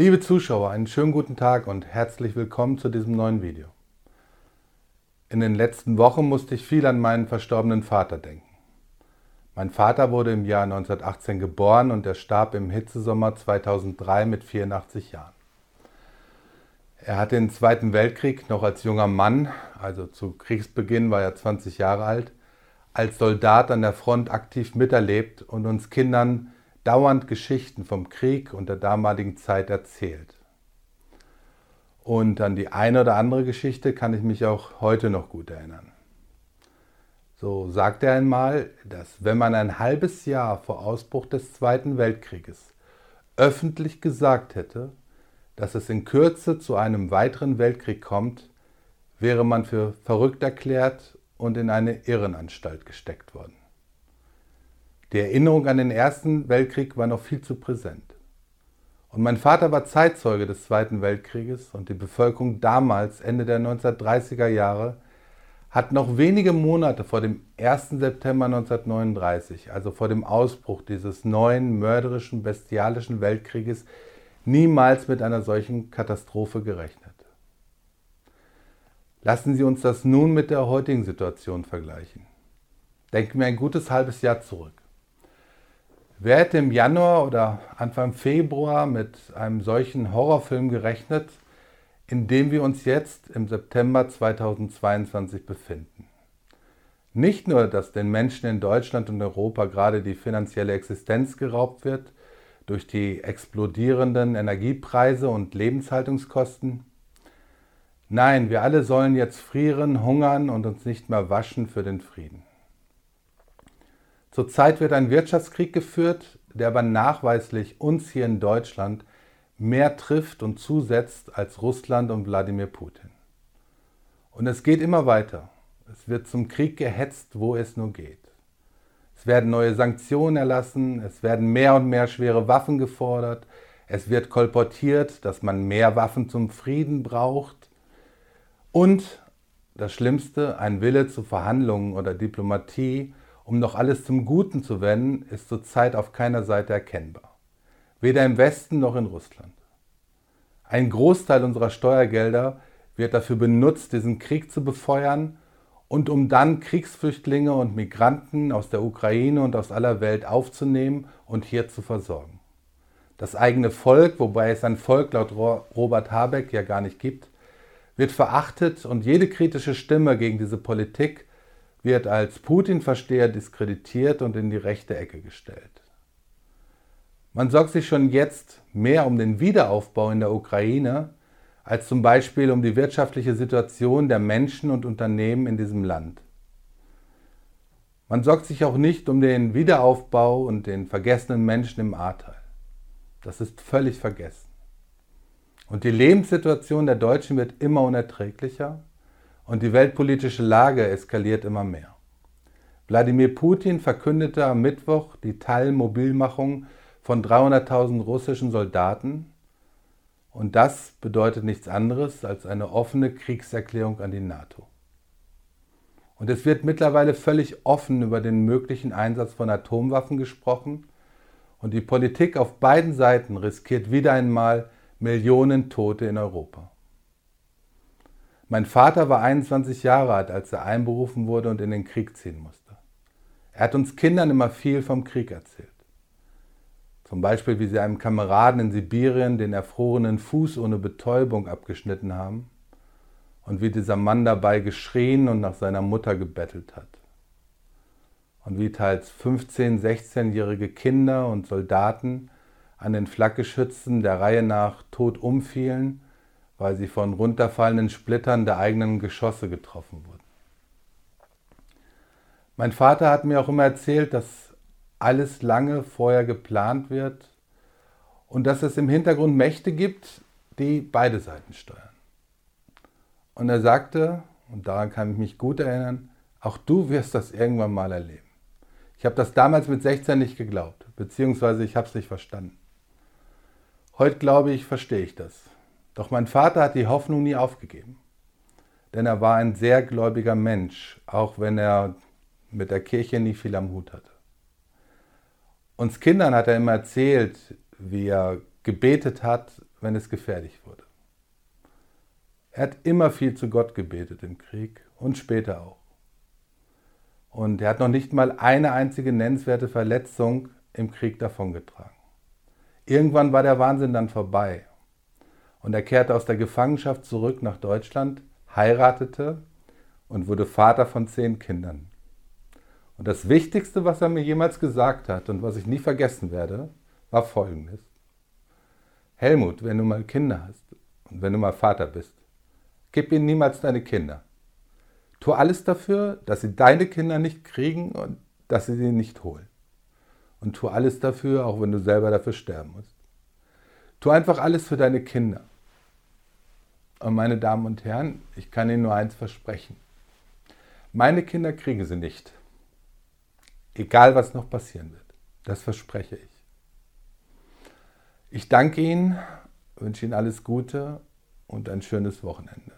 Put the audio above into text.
Liebe Zuschauer, einen schönen guten Tag und herzlich willkommen zu diesem neuen Video. In den letzten Wochen musste ich viel an meinen verstorbenen Vater denken. Mein Vater wurde im Jahr 1918 geboren und er starb im Hitzesommer 2003 mit 84 Jahren. Er hat den Zweiten Weltkrieg noch als junger Mann, also zu Kriegsbeginn war er 20 Jahre alt, als Soldat an der Front aktiv miterlebt und uns Kindern dauernd Geschichten vom Krieg und der damaligen Zeit erzählt. Und an die eine oder andere Geschichte kann ich mich auch heute noch gut erinnern. So sagt er einmal, dass wenn man ein halbes Jahr vor Ausbruch des Zweiten Weltkrieges öffentlich gesagt hätte, dass es in Kürze zu einem weiteren Weltkrieg kommt, wäre man für verrückt erklärt und in eine Irrenanstalt gesteckt worden. Die Erinnerung an den Ersten Weltkrieg war noch viel zu präsent. Und mein Vater war Zeitzeuge des Zweiten Weltkrieges und die Bevölkerung damals, Ende der 1930er Jahre, hat noch wenige Monate vor dem 1. September 1939, also vor dem Ausbruch dieses neuen, mörderischen, bestialischen Weltkrieges, niemals mit einer solchen Katastrophe gerechnet. Lassen Sie uns das nun mit der heutigen Situation vergleichen. Denken wir ein gutes halbes Jahr zurück. Wer hätte im Januar oder Anfang Februar mit einem solchen Horrorfilm gerechnet, in dem wir uns jetzt im September 2022 befinden? Nicht nur, dass den Menschen in Deutschland und Europa gerade die finanzielle Existenz geraubt wird durch die explodierenden Energiepreise und Lebenshaltungskosten. Nein, wir alle sollen jetzt frieren, hungern und uns nicht mehr waschen für den Frieden. Zurzeit wird ein Wirtschaftskrieg geführt, der aber nachweislich uns hier in Deutschland mehr trifft und zusetzt als Russland und Wladimir Putin. Und es geht immer weiter. Es wird zum Krieg gehetzt, wo es nur geht. Es werden neue Sanktionen erlassen, es werden mehr und mehr schwere Waffen gefordert, es wird kolportiert, dass man mehr Waffen zum Frieden braucht und das Schlimmste, ein Wille zu Verhandlungen oder Diplomatie, um noch alles zum Guten zu wenden, ist zurzeit auf keiner Seite erkennbar. Weder im Westen noch in Russland. Ein Großteil unserer Steuergelder wird dafür benutzt, diesen Krieg zu befeuern und um dann Kriegsflüchtlinge und Migranten aus der Ukraine und aus aller Welt aufzunehmen und hier zu versorgen. Das eigene Volk, wobei es ein Volk laut Robert Habeck ja gar nicht gibt, wird verachtet und jede kritische Stimme gegen diese Politik wird als Putin-Versteher diskreditiert und in die rechte Ecke gestellt. Man sorgt sich schon jetzt mehr um den Wiederaufbau in der Ukraine als zum Beispiel um die wirtschaftliche Situation der Menschen und Unternehmen in diesem Land. Man sorgt sich auch nicht um den Wiederaufbau und den vergessenen Menschen im Ahrtal. Das ist völlig vergessen. Und die Lebenssituation der Deutschen wird immer unerträglicher und die weltpolitische Lage eskaliert immer mehr. Wladimir Putin verkündete am Mittwoch die Teilmobilmachung von 300.000 russischen Soldaten und das bedeutet nichts anderes als eine offene Kriegserklärung an die NATO. Und es wird mittlerweile völlig offen über den möglichen Einsatz von Atomwaffen gesprochen und die Politik auf beiden Seiten riskiert wieder einmal Millionen Tote in Europa. Mein Vater war 21 Jahre alt, als er einberufen wurde und in den Krieg ziehen musste. Er hat uns Kindern immer viel vom Krieg erzählt. Zum Beispiel, wie sie einem Kameraden in Sibirien den erfrorenen Fuß ohne Betäubung abgeschnitten haben und wie dieser Mann dabei geschrien und nach seiner Mutter gebettelt hat. Und wie teils 15-, 16-jährige Kinder und Soldaten an den Flakgeschützen der Reihe nach tot umfielen weil sie von runterfallenden Splittern der eigenen Geschosse getroffen wurden. Mein Vater hat mir auch immer erzählt, dass alles lange vorher geplant wird und dass es im Hintergrund Mächte gibt, die beide Seiten steuern. Und er sagte, und daran kann ich mich gut erinnern, auch du wirst das irgendwann mal erleben. Ich habe das damals mit 16 nicht geglaubt, beziehungsweise ich habe es nicht verstanden. Heute glaube ich, verstehe ich das. Doch mein Vater hat die Hoffnung nie aufgegeben. Denn er war ein sehr gläubiger Mensch, auch wenn er mit der Kirche nie viel am Hut hatte. Uns Kindern hat er immer erzählt, wie er gebetet hat, wenn es gefährlich wurde. Er hat immer viel zu Gott gebetet im Krieg und später auch. Und er hat noch nicht mal eine einzige nennenswerte Verletzung im Krieg davongetragen. Irgendwann war der Wahnsinn dann vorbei. Und er kehrte aus der Gefangenschaft zurück nach Deutschland, heiratete und wurde Vater von zehn Kindern. Und das Wichtigste, was er mir jemals gesagt hat und was ich nie vergessen werde, war folgendes. Helmut, wenn du mal Kinder hast und wenn du mal Vater bist, gib ihnen niemals deine Kinder. Tu alles dafür, dass sie deine Kinder nicht kriegen und dass sie sie nicht holen. Und tu alles dafür, auch wenn du selber dafür sterben musst. Tu einfach alles für deine Kinder. Und meine Damen und Herren, ich kann Ihnen nur eins versprechen. Meine Kinder kriegen sie nicht. Egal, was noch passieren wird. Das verspreche ich. Ich danke Ihnen, wünsche Ihnen alles Gute und ein schönes Wochenende.